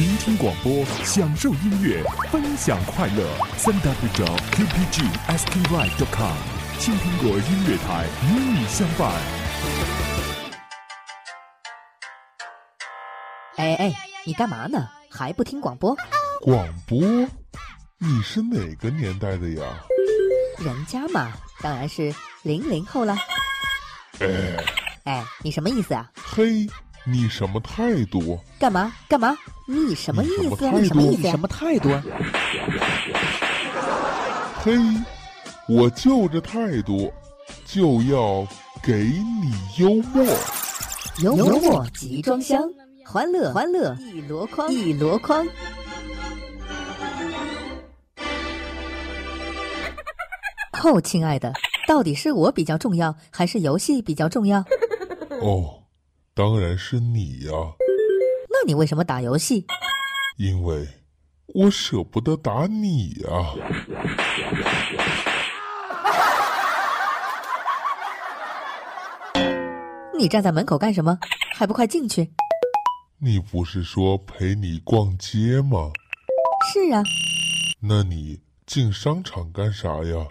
聆听广播，享受音乐，分享快乐。三 w 点 qpg sky dot com，青苹果音乐台与你相伴。哎哎，你干嘛呢？还不听广播？广播？你是哪个年代的呀？人家嘛，当然是零零后了。哎哎，你什么意思啊？嘿，你什么态度？干嘛干嘛？你什么意思什么态度你什么意思什？么态度啊？嘿，我就这态度，就要给你幽默。幽默集装箱，欢乐欢乐一箩筐一箩筐。哦，亲爱的，到底是我比较重要，还是游戏比较重要？哦，当然是你呀、那你为什么打游戏？因为我舍不得打你呀、你站在门口干什么？还不快进去！你不是说陪你逛街吗？是啊，那你进商场干啥呀？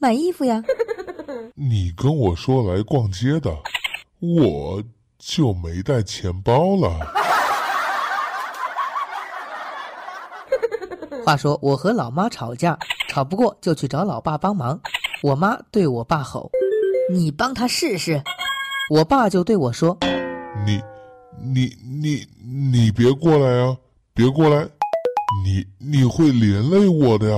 买衣服呀。你跟我说来逛街的，我就没带钱包了。话说我和老妈吵架，吵不过就去找老爸帮忙。我妈对我爸吼，你帮他试试。我爸就对我说你，你，你，你别过来啊！别过来，你你会连累我的呀！：“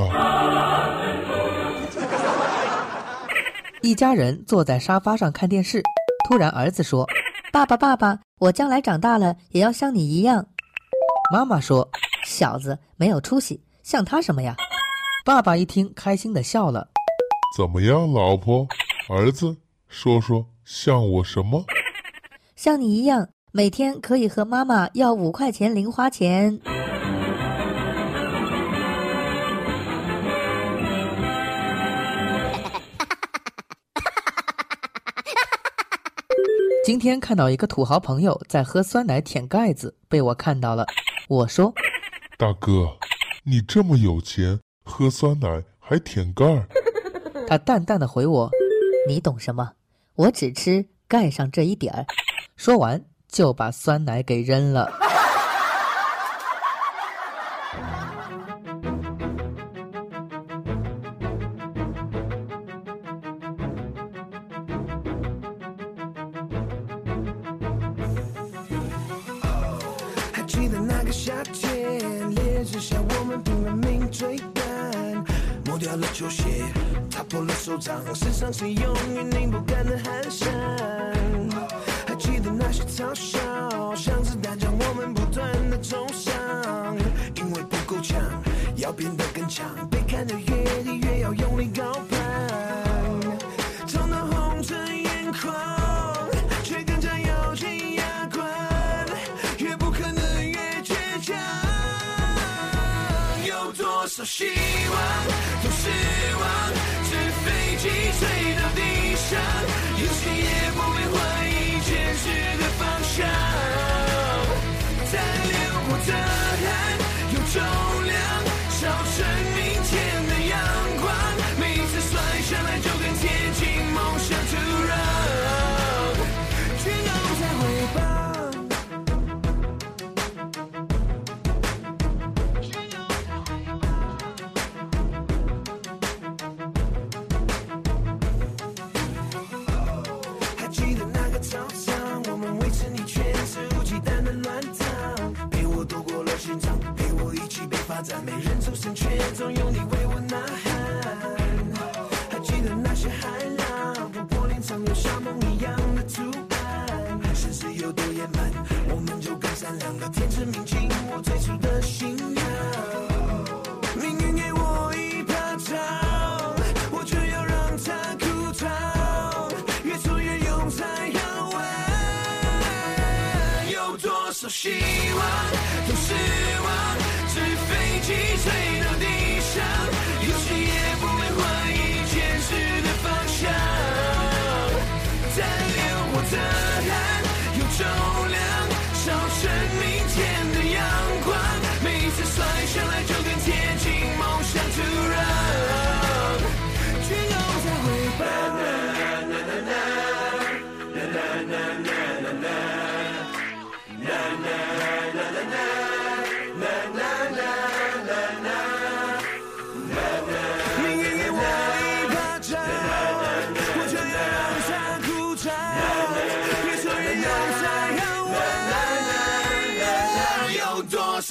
一家人坐在沙发上看电视，突然儿子说，爸爸，爸爸，我将来长大了也要像你一样。妈妈说，小子没有出息，像他什么呀？爸爸一听开心的笑了。怎么样，老婆，儿子，说说像我什么？像你一样，每天可以和妈妈要五块钱零花钱。今天看到一个土豪朋友在喝酸奶舔盖子，被我看到了。我说大哥，你这么有钱，喝酸奶还舔盖儿？他淡淡的回我，你懂什么？我只吃盖上这一点儿。说完就把酸奶给扔了。夏天，烈日下我们拼了命追赶，磨掉了球鞋，踏破了手掌，身上是永远拧不干的汗衫。还记得那些嘲笑，像子弹将我们不断的重伤，因为不够强，要变得更强，被看得越低越要用力高有希望有失望，纸飞机坠到地上，有谁也不会怀疑坚持的方向。在流过的汗有重量，烧成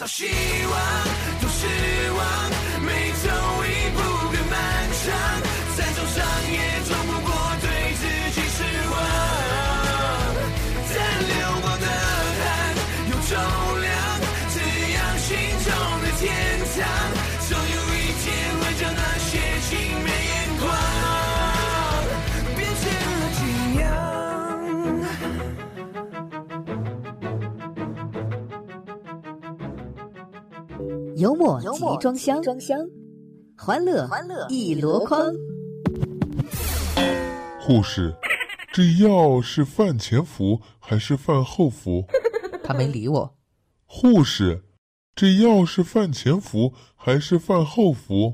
少希望，幽默集装箱，装箱，欢乐欢乐一箩筐。护士，这药是饭前服还是饭后服？他没理我。护士，这药是饭前服还是饭后服？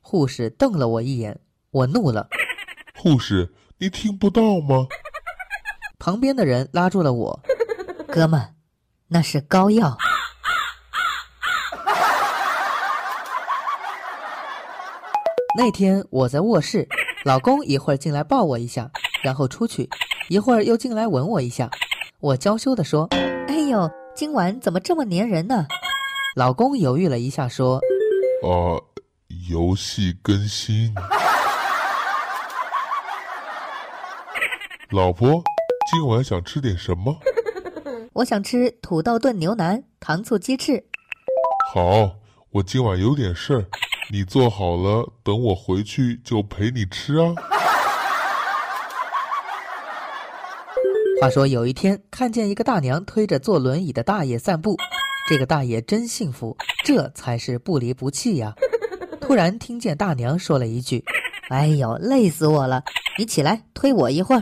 护士瞪了我一眼，我怒了。护士，你听不到吗？旁边的人拉住了我。哥们，那是膏药。那天我在卧室，老公一会儿进来抱我一下，然后出去，一会儿又进来吻我一下。我娇羞地说哎呦，今晚怎么这么粘人呢？：“老公犹豫了一下，说啊，游戏更新。老婆，今晚想吃点什么？我想吃土豆炖牛腩、糖醋鸡翅。好，我今晚有点事儿，你做好了，等我回去就陪你吃啊。话说有一天看见一个大娘推着坐轮椅的大爷散步，这个大爷真幸福，这才是不离不弃呀。突然听见大娘说了一句哎呦，累死我了！你起来推我一会儿。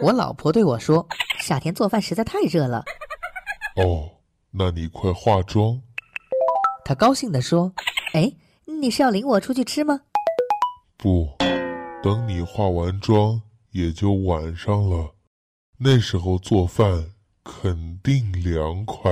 我老婆对我说夏天做饭实在太热了，哦，那你快化妆。他高兴地说哎，你是要领我出去吃吗？不，等你化完妆也就晚上了，那时候做饭肯定凉快。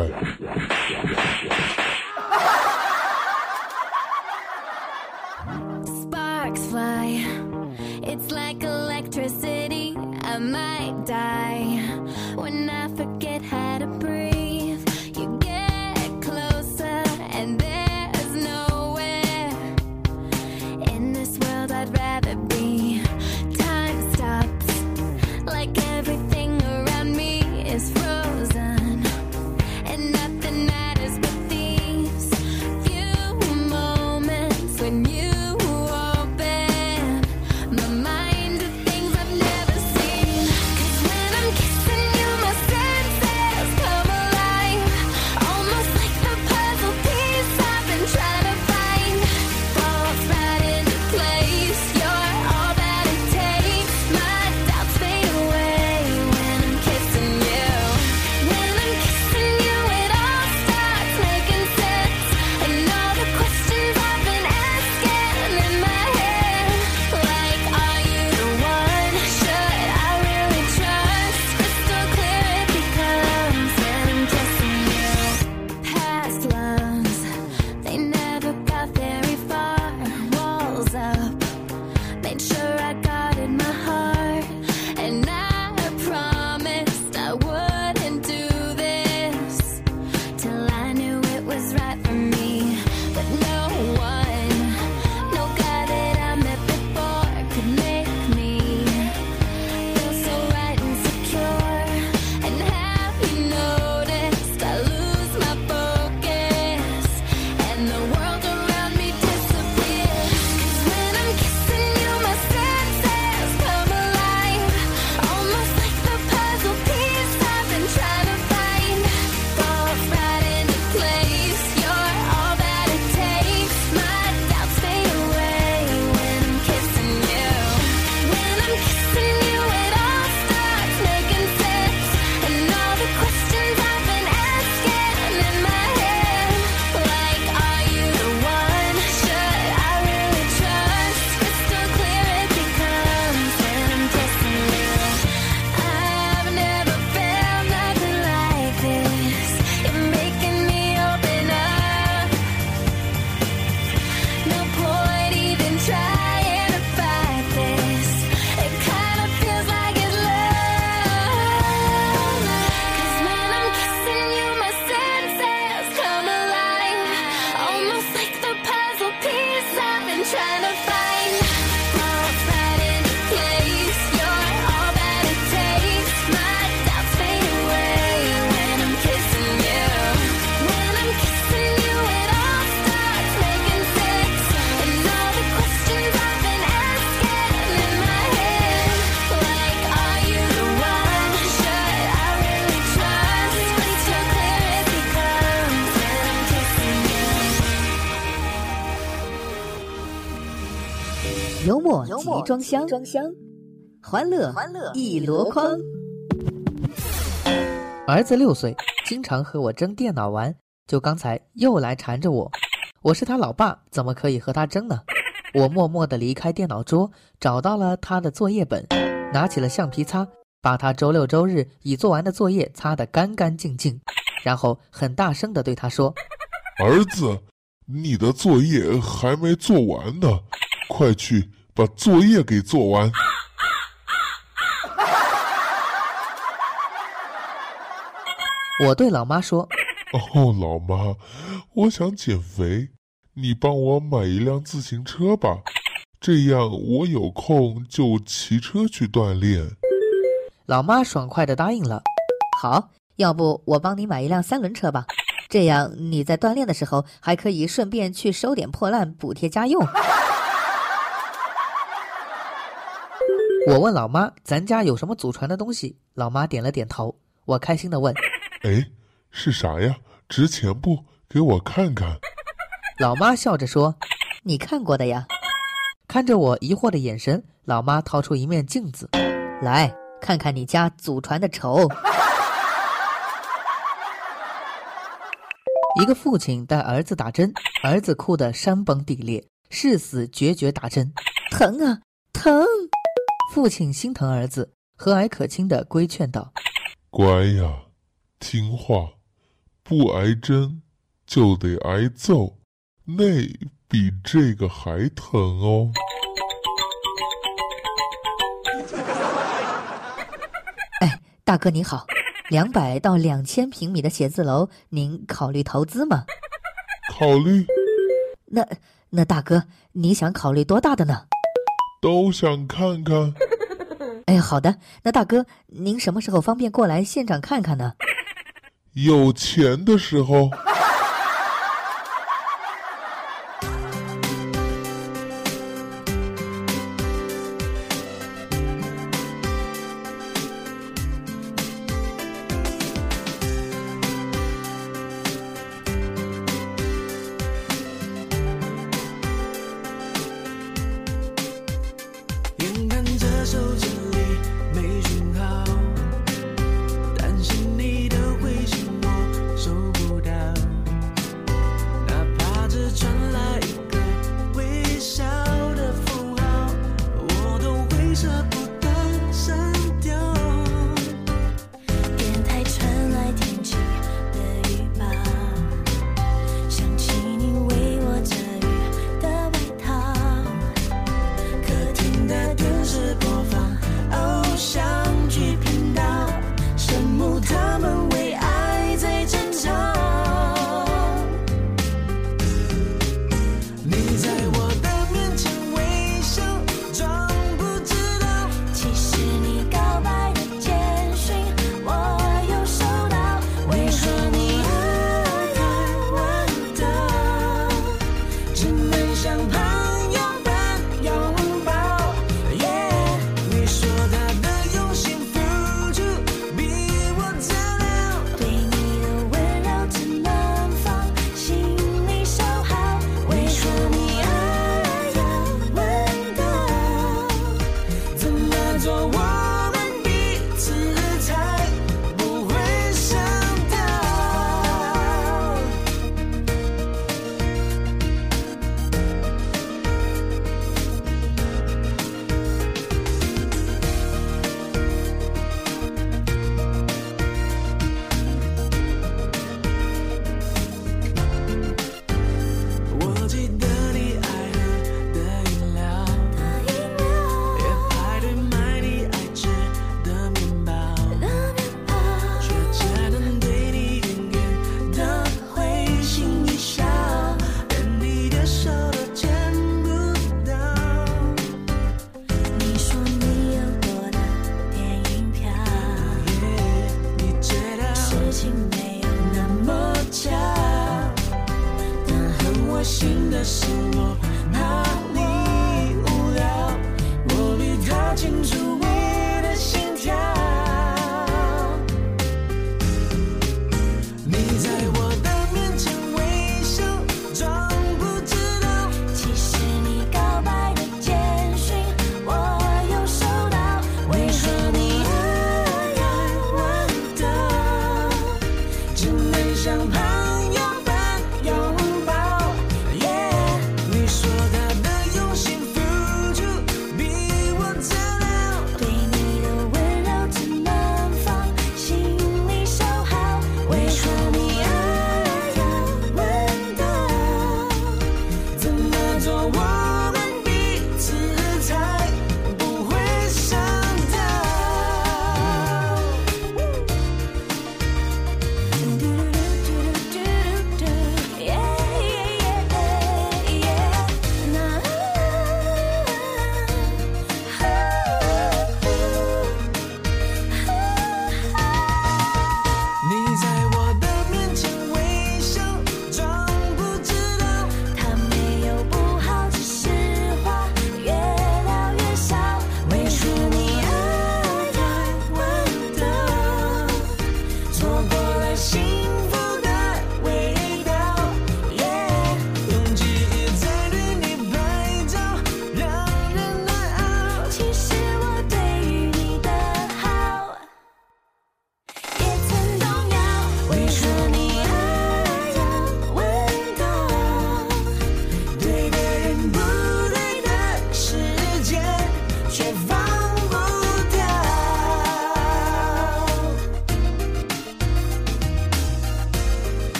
集装箱，装箱，欢乐欢乐一箩筐。儿子六岁，经常和我争电脑玩，就刚才又来缠着我。我是他老爸，怎么可以和他争呢？我默默地离开电脑桌，找到了他的作业本，拿起了橡皮擦，把他周六周日已做完的作业擦得干干净净，然后很大声地对他说：“儿子，你的作业还没做完呢，快去把作业给做完。”我对老妈说：“哦，老妈，我想减肥，你帮我买一辆自行车吧，这样我有空就骑车去锻炼。”老妈爽快地答应了。好，要不我帮你买一辆三轮车吧，这样你在锻炼的时候还可以顺便去收点破烂补贴家用。我问老妈：“咱家有什么祖传的东西？”老妈点了点头。我开心的问。哎，是啥呀？值钱不？给我看看。老妈笑着说：“你看过的呀。”看着我疑惑的眼神，老妈掏出一面镜子，来看看你家祖传的丑。一个父亲带儿子打针，儿子哭得山崩地裂，誓死决绝打针，疼啊疼！父亲心疼儿子，和蔼可亲的规劝道：“乖呀。”听话，不挨针就得挨揍，那比这个还疼哦。哎，大哥你好，两百到两千平米的写字楼，您考虑投资吗？考虑。那那大哥，你想考虑多大的呢？都想看看。哎，好的，那大哥您什么时候方便过来现场看看呢？有钱的时候。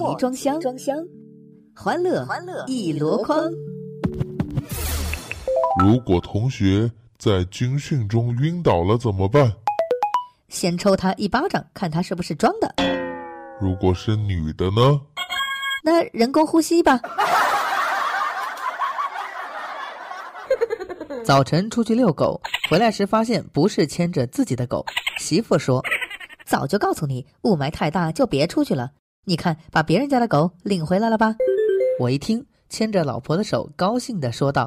集装箱，装箱，欢乐欢乐一箩筐。如果同学在军训中晕倒了怎么办？先抽他一巴掌，看他是不是装的。如果是女的呢？那人工呼吸吧。早晨出去遛狗，回来时发现不是牵着自己的狗。媳妇说：“早就告诉你，雾霾太大就别出去了。你看，把别人家的狗领回来了吧？”我一听，牵着老婆的手，高兴地说道：“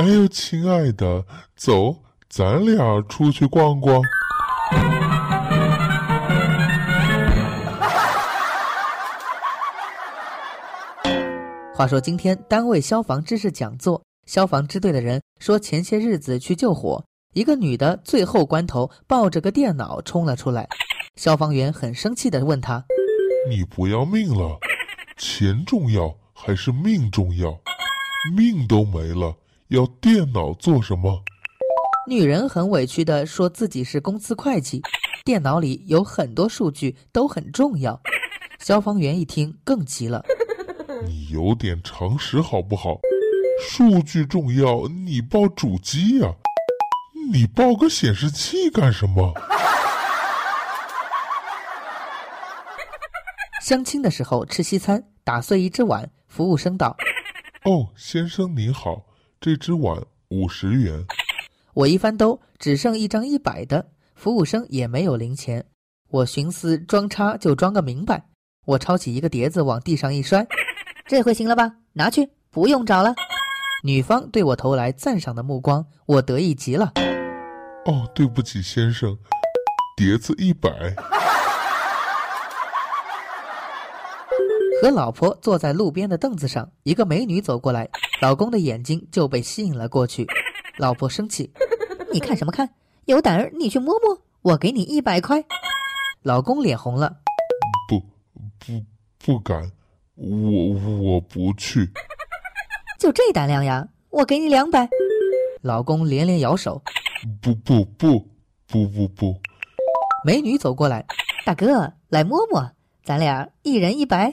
哎呦，亲爱的，走，咱俩出去逛逛。”话说今天单位消防知识讲座，消防支队的人说，前些日子去救火，一个女的最后关头抱着个电脑冲了出来，消防员很生气地问她：“你不要命了？钱重要还是命重要？命都没了，要电脑做什么？”女人很委屈的说自己是公司会计，电脑里有很多数据都很重要。消防员一听更急了。你有点常识好不好？数据重要，你报主机呀，你报个显示器干什么？相亲的时候吃西餐，打碎一只碗，服务生道：“哦，先生你好，这只碗五十元。”我一翻兜，只剩一张一百的，服务生也没有零钱。我寻思装叉就装个明白，我抄起一个碟子往地上一摔。这回行了吧？拿去，不用找了。女方对我投来赞赏的目光，我得意极了。哦，对不起，先生，碟子一百。和老婆坐在路边的凳子上，一个美女走过来，老公的眼睛就被吸引了过去。老婆生气：“你看什么看？有胆儿你去摸摸，我给你一百块。”老公脸红了：“不，不，不敢。”我我不去，就这胆量呀！我给你两百。老公连连摇手，不不不不不不。美女走过来，大哥来摸摸，咱俩一人一百。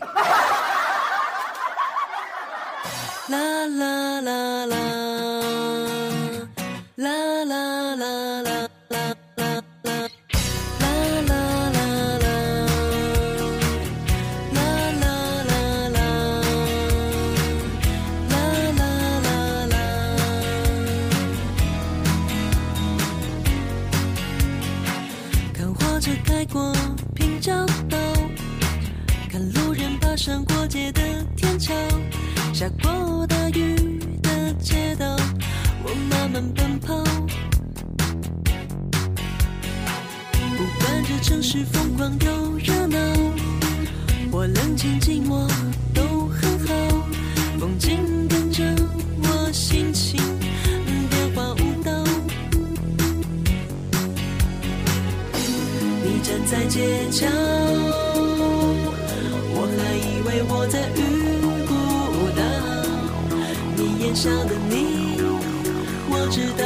城市疯狂又热闹，我冷静寂寞都很好。风景跟着我心情变化舞蹈。你站在街角。我还以为我在遇不到你眼笑的你，我知道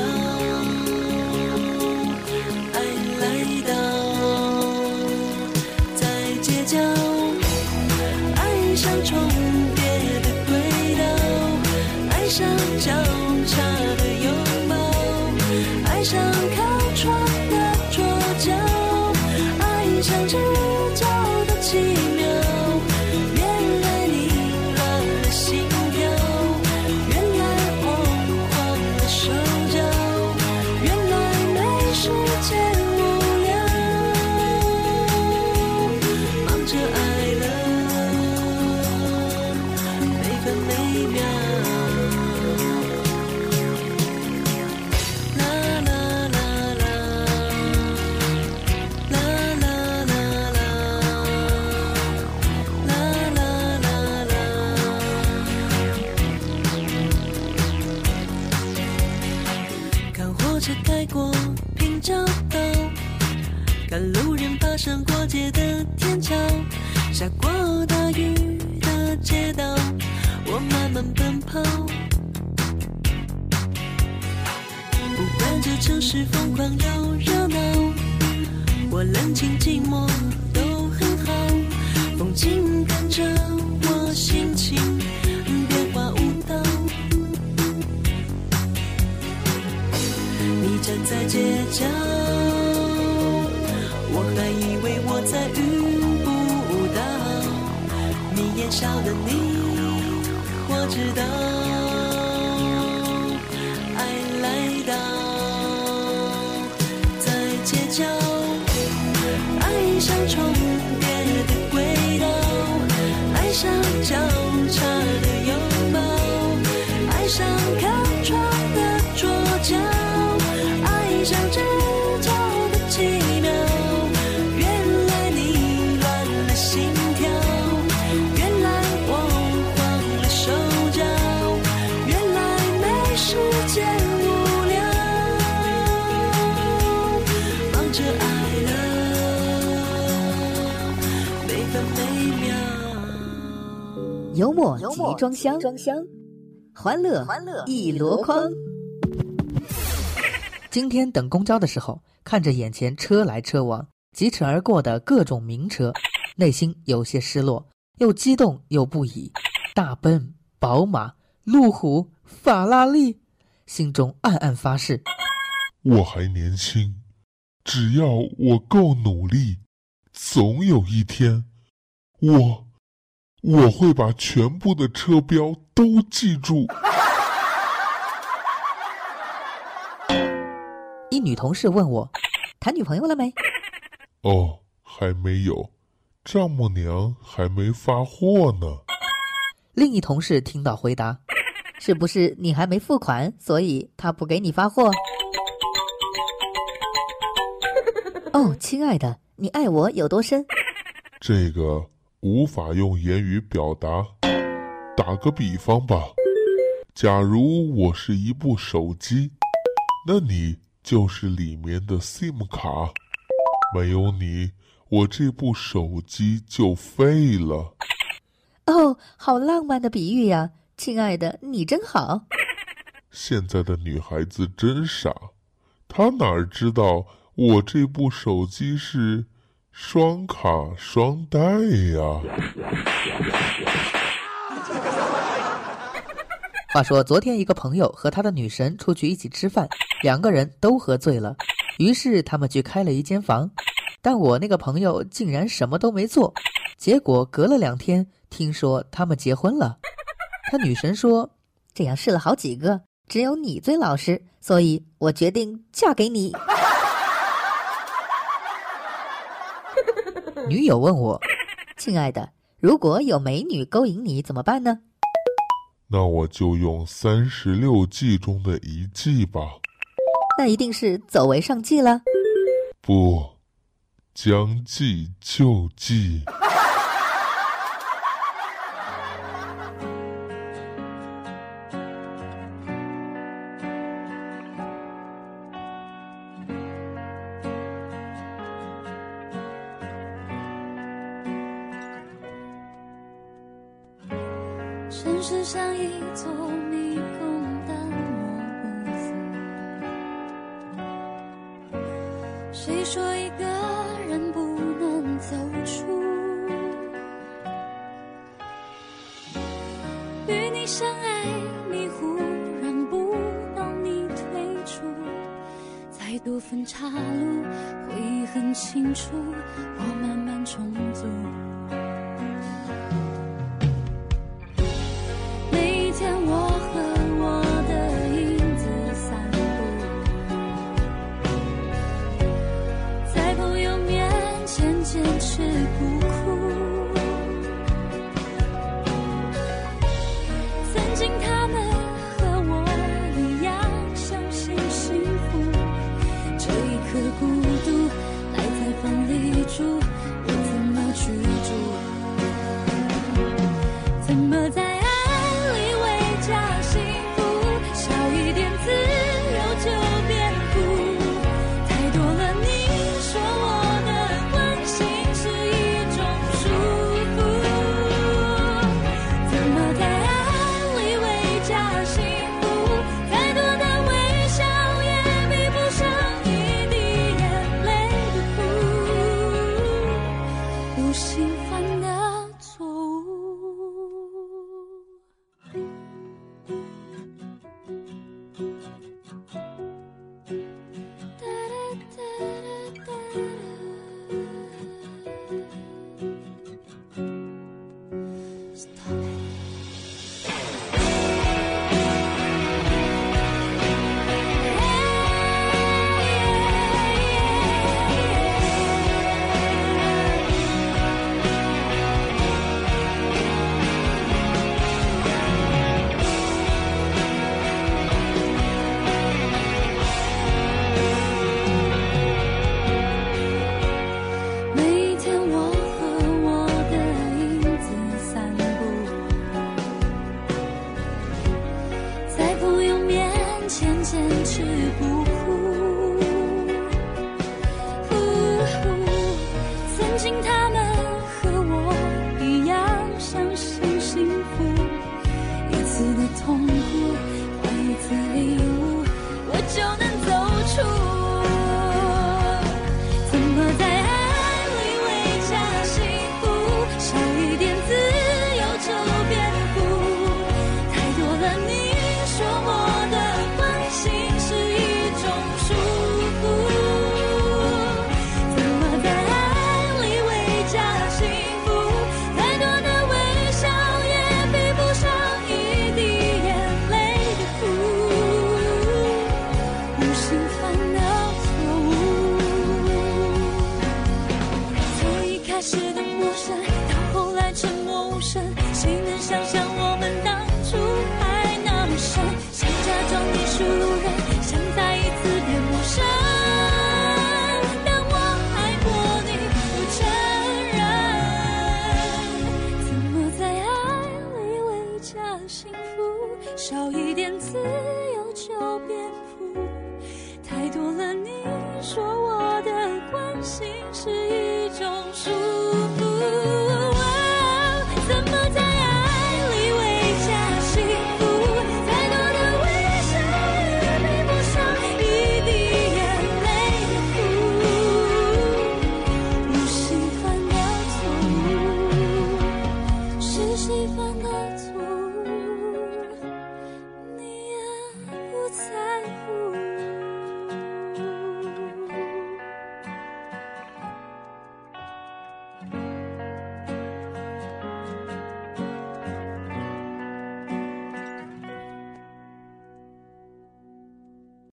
站在街角，我还以为我在遇不到你眼笑的你，我知道。默集装箱，欢乐一箩筐。今天等公交的时候，看着眼前车来车往、疾驰而过的各种名车，内心有些失落，又激动又不已。大奔、宝马、路虎、法拉利，心中暗暗发誓：我还年轻，只要我够努力，总有一天，我我会把全部的车标都记住。一女同事问我，谈女朋友了没？哦，还没有，丈母娘还没发货呢。另一同事听到回答：是不是你还没付款，所以他不给你发货？哦，亲爱的，你爱我有多深？这个无法用言语表达。打个比方吧，假如我是一部手机，那你就是里面的 SIM 卡。没有你，我这部手机就废了。哦，好浪漫的比喻呀，亲爱的，你真好。现在的女孩子真傻，她哪儿知道我这部手机是双卡双待呀？话说，昨天一个朋友和他的女神出去一起吃饭，两个人都喝醉了，于是他们去开了一间房，但我那个朋友竟然什么都没做，结果隔了两天，听说他们结婚了。他女神说，这样试了好几个，只有你最老实，所以我决定嫁给你。女友问我，亲爱的，如果有美女勾引你怎么办呢？那我就用三十六计中的一计吧。那一定是走为上计了。不，将计就计。无心